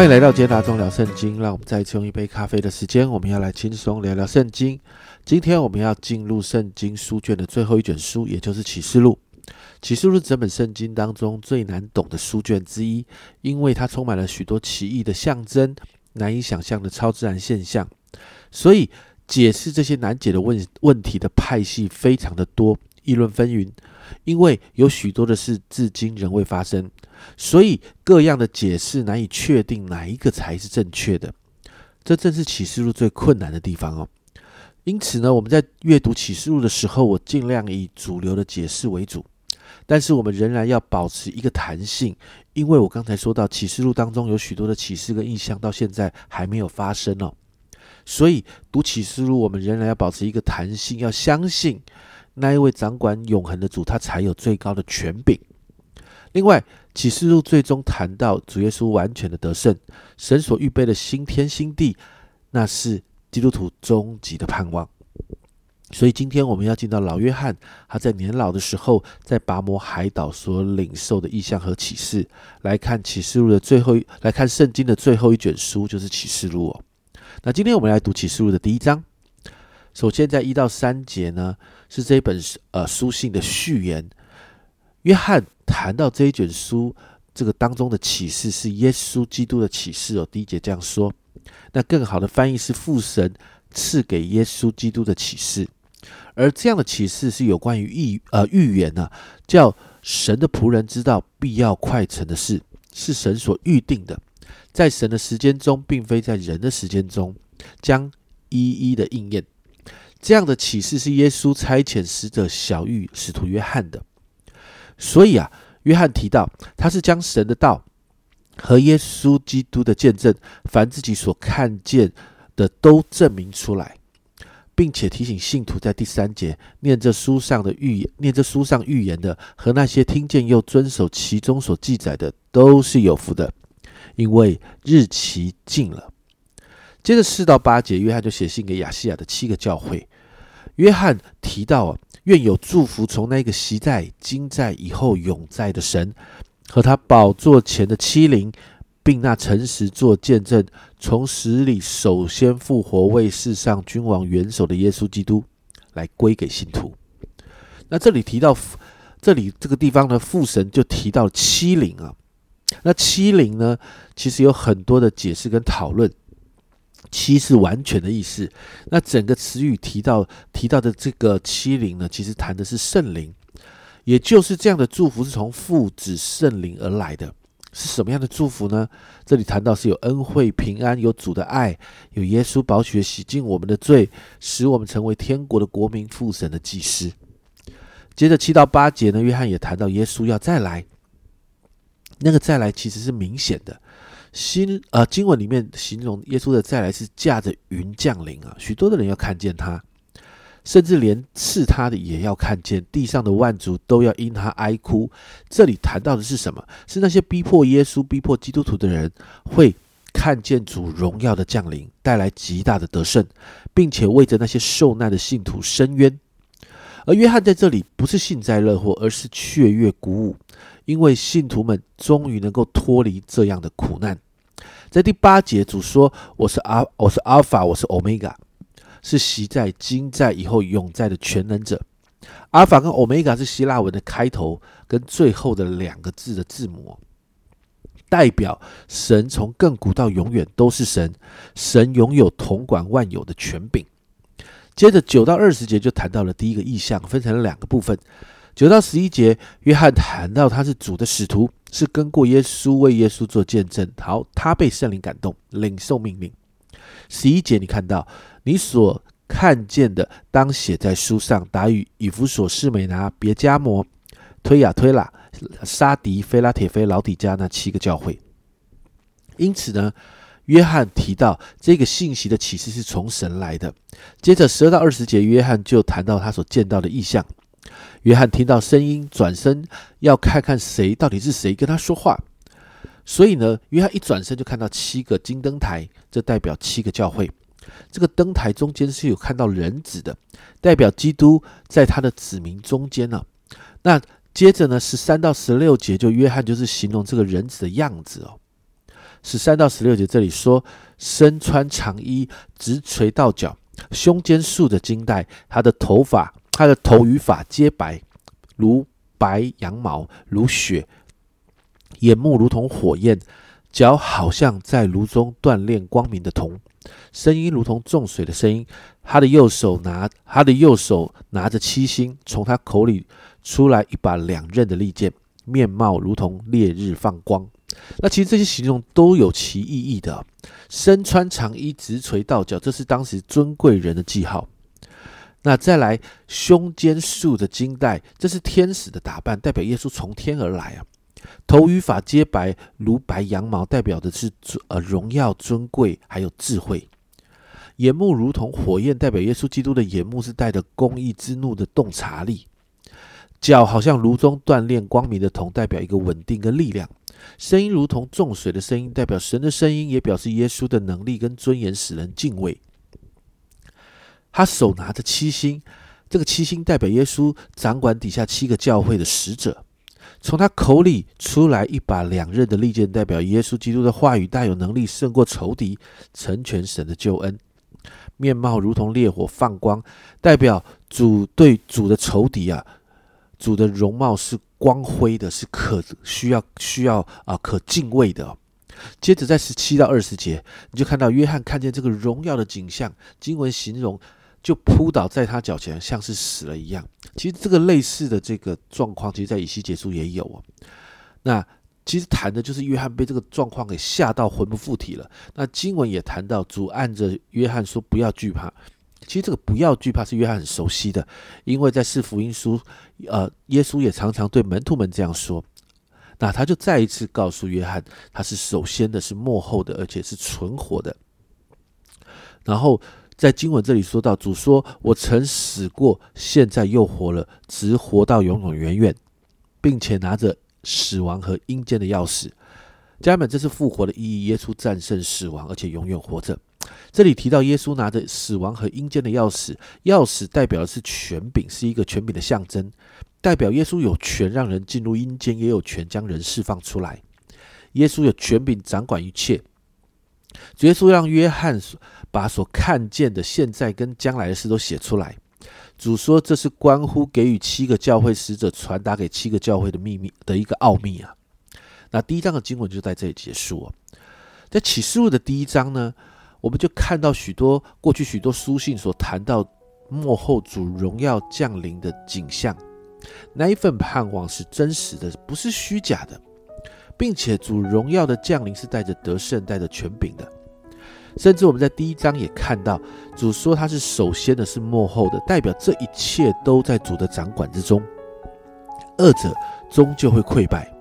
欢迎来到杰达中聊圣经，让我们再次用一杯咖啡的时间，我们要来轻松聊聊圣经。今天我们要进入圣经书卷的最后一卷书，也就是启示录。启示录是整本圣经当中最难懂的书卷之一，因为它充满了许多奇异的象征、难以想象的超自然现象，所以解释这些难解的问问题的派系非常的多，议论纷纭。因为有许多的事至今仍未发生，所以各样的解释难以确定哪一个才是正确的。这正是启示录最困难的地方哦。因此呢，我们在阅读启示录的时候，我尽量以主流的解释为主。但是我们仍然要保持一个弹性，因为我刚才说到启示录当中有许多的启示跟意象到现在还没有发生哦。所以读启示录，我们仍然要保持一个弹性，要相信。那一位掌管永恒的主，他才有最高的权柄。另外，启示录最终谈到主耶稣完全的得胜，神所预备的新天新地，那是基督徒终极的盼望。所以，今天我们要进到老约翰他在年老的时候，在拔摩海岛所领受的意象和启示，来看启示录的最后，来看圣经的最后一卷书，就是启示录哦。那今天我们来读启示录的第一章。首先，在一到三节呢。是这一本呃书信的序言。约翰谈到这一卷书这个当中的启示是耶稣基督的启示哦。第一节这样说，那更好的翻译是父神赐给耶稣基督的启示。而这样的启示是有关于预呃预言呢，叫神的仆人知道必要快成的事，是神所预定的，在神的时间中，并非在人的时间中，将一一的应验。这样的启示是耶稣差遣使者小玉使徒约翰的，所以啊，约翰提到他是将神的道和耶稣基督的见证，凡自己所看见的都证明出来，并且提醒信徒在第三节念这书上的预言，念这书上预言的和那些听见又遵守其中所记载的，都是有福的，因为日期近了。接着四到八节，约翰就写信给亚细亚的七个教会。约翰提到啊，愿有祝福从那个习在、今在、以后永在的神和他宝座前的欺凌，并那诚实做见证、从死里首先复活、为世上君王元首的耶稣基督，来归给信徒。那这里提到这里这个地方呢，父神就提到欺凌啊。那欺凌呢，其实有很多的解释跟讨论。七是完全的意思，那整个词语提到提到的这个七灵呢，其实谈的是圣灵，也就是这样的祝福是从父子圣灵而来的，是什么样的祝福呢？这里谈到是有恩惠平安，有主的爱，有耶稣宝血洗净我们的罪，使我们成为天国的国民，父神的祭司。接着七到八节呢，约翰也谈到耶稣要再来，那个再来其实是明显的。新呃，经文里面形容耶稣的再来是驾着云降临啊，许多的人要看见他，甚至连刺他的也要看见，地上的万族都要因他哀哭。这里谈到的是什么？是那些逼迫耶稣、逼迫基督徒的人会看见主荣耀的降临，带来极大的得胜，并且为着那些受难的信徒伸冤。而约翰在这里不是幸灾乐祸，而是雀跃鼓舞。因为信徒们终于能够脱离这样的苦难，在第八节主说：“我是阿，我是阿尔法，我是欧米伽，是习在、今在、以后永在的全能者。”阿尔法跟欧米伽是希腊文的开头跟最后的两个字的字母，代表神从亘古到永远都是神，神拥有统管万有的权柄。接着九到二十节就谈到了第一个意象，分成了两个部分。九到十一节，约翰谈到他是主的使徒，是跟过耶稣，为耶稣做见证。好，他被圣灵感动，领受命令。十一节，你看到你所看见的，当写在书上，答与以弗所、士美拿、别加摩、推雅推拉、沙迪、菲拉铁菲、老底加那七个教会。因此呢，约翰提到这个信息的启示是从神来的。接着十二到二十节，约翰就谈到他所见到的异象。约翰听到声音，转身要看看谁到底是谁跟他说话。所以呢，约翰一转身就看到七个金灯台，这代表七个教会。这个灯台中间是有看到人子的，代表基督在他的子民中间呢。那接着呢，十三到十六节就约翰就是形容这个人子的样子哦。十三到十六节这里说，身穿长衣，直垂到脚，胸间束着金带，他的头发，他的头与发皆白，如白羊毛，如雪，眼目如同火焰，脚好像在炉中锻炼光明的铜，声音如同重水的声音。他的右手拿他的右手拿着七星，从他口里出来一把两刃的利剑，面貌如同烈日放光。那其实这些形容都有其意义的。身穿长衣，直垂到脚，这是当时尊贵人的记号。那再来，胸间束着金带，这是天使的打扮，代表耶稣从天而来啊。头与发皆白，如白羊毛，代表的是呃荣耀、尊贵，还有智慧。眼目如同火焰，代表耶稣基督的眼目是带着公义之怒的洞察力。脚好像炉中锻炼光明的铜，代表一个稳定跟力量。声音如同重水的声音，代表神的声音，也表示耶稣的能力跟尊严，使人敬畏。他手拿着七星，这个七星代表耶稣掌管底下七个教会的使者。从他口里出来一把两刃的利剑，代表耶稣基督的话语大有能力，胜过仇敌，成全神的救恩。面貌如同烈火放光，代表主对主的仇敌啊，主的容貌是光辉的，是可需要需要啊可敬畏的。接着在十七到二十节，你就看到约翰看见这个荣耀的景象，经文形容就扑倒在他脚前，像是死了一样。其实这个类似的这个状况，其实在以西结束也有哦。那其实谈的就是约翰被这个状况给吓到魂不附体了。那经文也谈到主按着约翰说不要惧怕。其实这个不要惧怕是约翰很熟悉的，因为在四福音书，呃，耶稣也常常对门徒们这样说。那他就再一次告诉约翰，他是首先的，是幕后的，而且是存活的。然后在经文这里说到，主说：“我曾死过，现在又活了，直活到永永远远，并且拿着。”死亡和阴间的钥匙，家人们，这是复活的意义。耶稣战胜死亡，而且永远活着。这里提到耶稣拿着死亡和阴间的钥匙，钥匙代表的是权柄，是一个权柄的象征，代表耶稣有权让人进入阴间，也有权将人释放出来。耶稣有权柄掌管一切。耶稣让约翰把所看见的现在跟将来的事都写出来。主说：“这是关乎给予七个教会使者传达给七个教会的秘密的一个奥秘啊。”那第一章的经文就在这里结束哦。在启示录的第一章呢，我们就看到许多过去许多书信所谈到幕后主荣耀降临的景象。那一份盼望是真实的，不是虚假的，并且主荣耀的降临是带着得胜、带着权柄的。甚至我们在第一章也看到，主说他是首先的，是幕后的，代表这一切都在主的掌管之中。二者终究会溃败，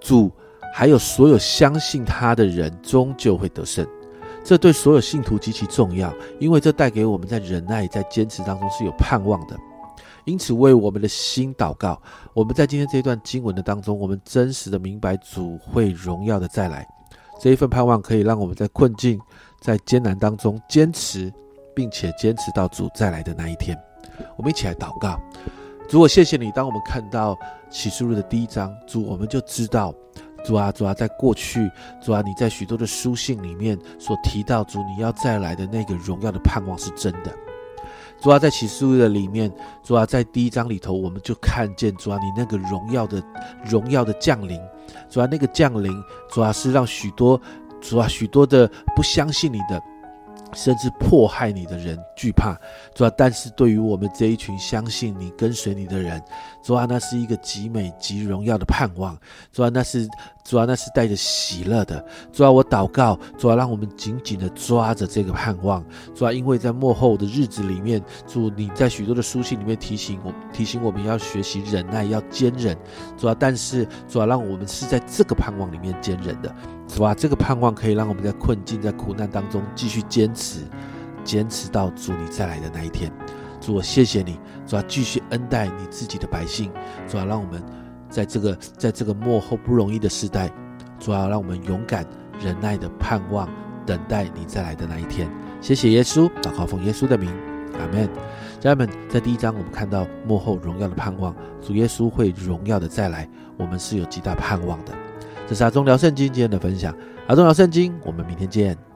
主还有所有相信他的人终究会得胜。这对所有信徒极其重要，因为这带给我们在忍耐、在坚持当中是有盼望的。因此，为我们的心祷告。我们在今天这一段经文的当中，我们真实的明白主会荣耀的再来。这一份盼望可以让我们在困境、在艰难当中坚持，并且坚持到主再来的那一天。我们一起来祷告：主，我谢谢你。当我们看到启示录的第一章，主，我们就知道，主啊，主啊，在过去，主啊，你在许多的书信里面所提到，主你要再来的那个荣耀的盼望是真的。主啊，在启示录的里面，主啊，在第一章里头，我们就看见主啊，你那个荣耀的荣耀的降临。主啊，那个降临，主要是让许多主啊许多的不相信你的，甚至迫害你的人惧怕。主啊，但是对于我们这一群相信你、跟随你的人，主啊，那是一个极美极荣耀的盼望。主啊，那是。主啊，那是带着喜乐的。主啊，我祷告，主啊，让我们紧紧的抓着这个盼望。主啊，因为在幕后的日子里面，主你在许多的书信里面提醒我，提醒我们要学习忍耐，要坚忍。主啊，但是主啊，让我们是在这个盼望里面坚忍的。主啊，这个盼望可以让我们在困境、在苦难当中继续坚持，坚持到主你再来的那一天。主，我谢谢你。主啊，继续恩待你自己的百姓。主啊，让我们。在这个在这个幕后不容易的时代，主要让我们勇敢忍耐的盼望，等待你再来的那一天。谢谢耶稣，祷告奉耶稣的名，阿门。家人们，在第一章我们看到幕后荣耀的盼望，主耶稣会荣耀的再来，我们是有极大盼望的。这是阿忠聊圣经今天的分享，阿忠聊圣经，我们明天见。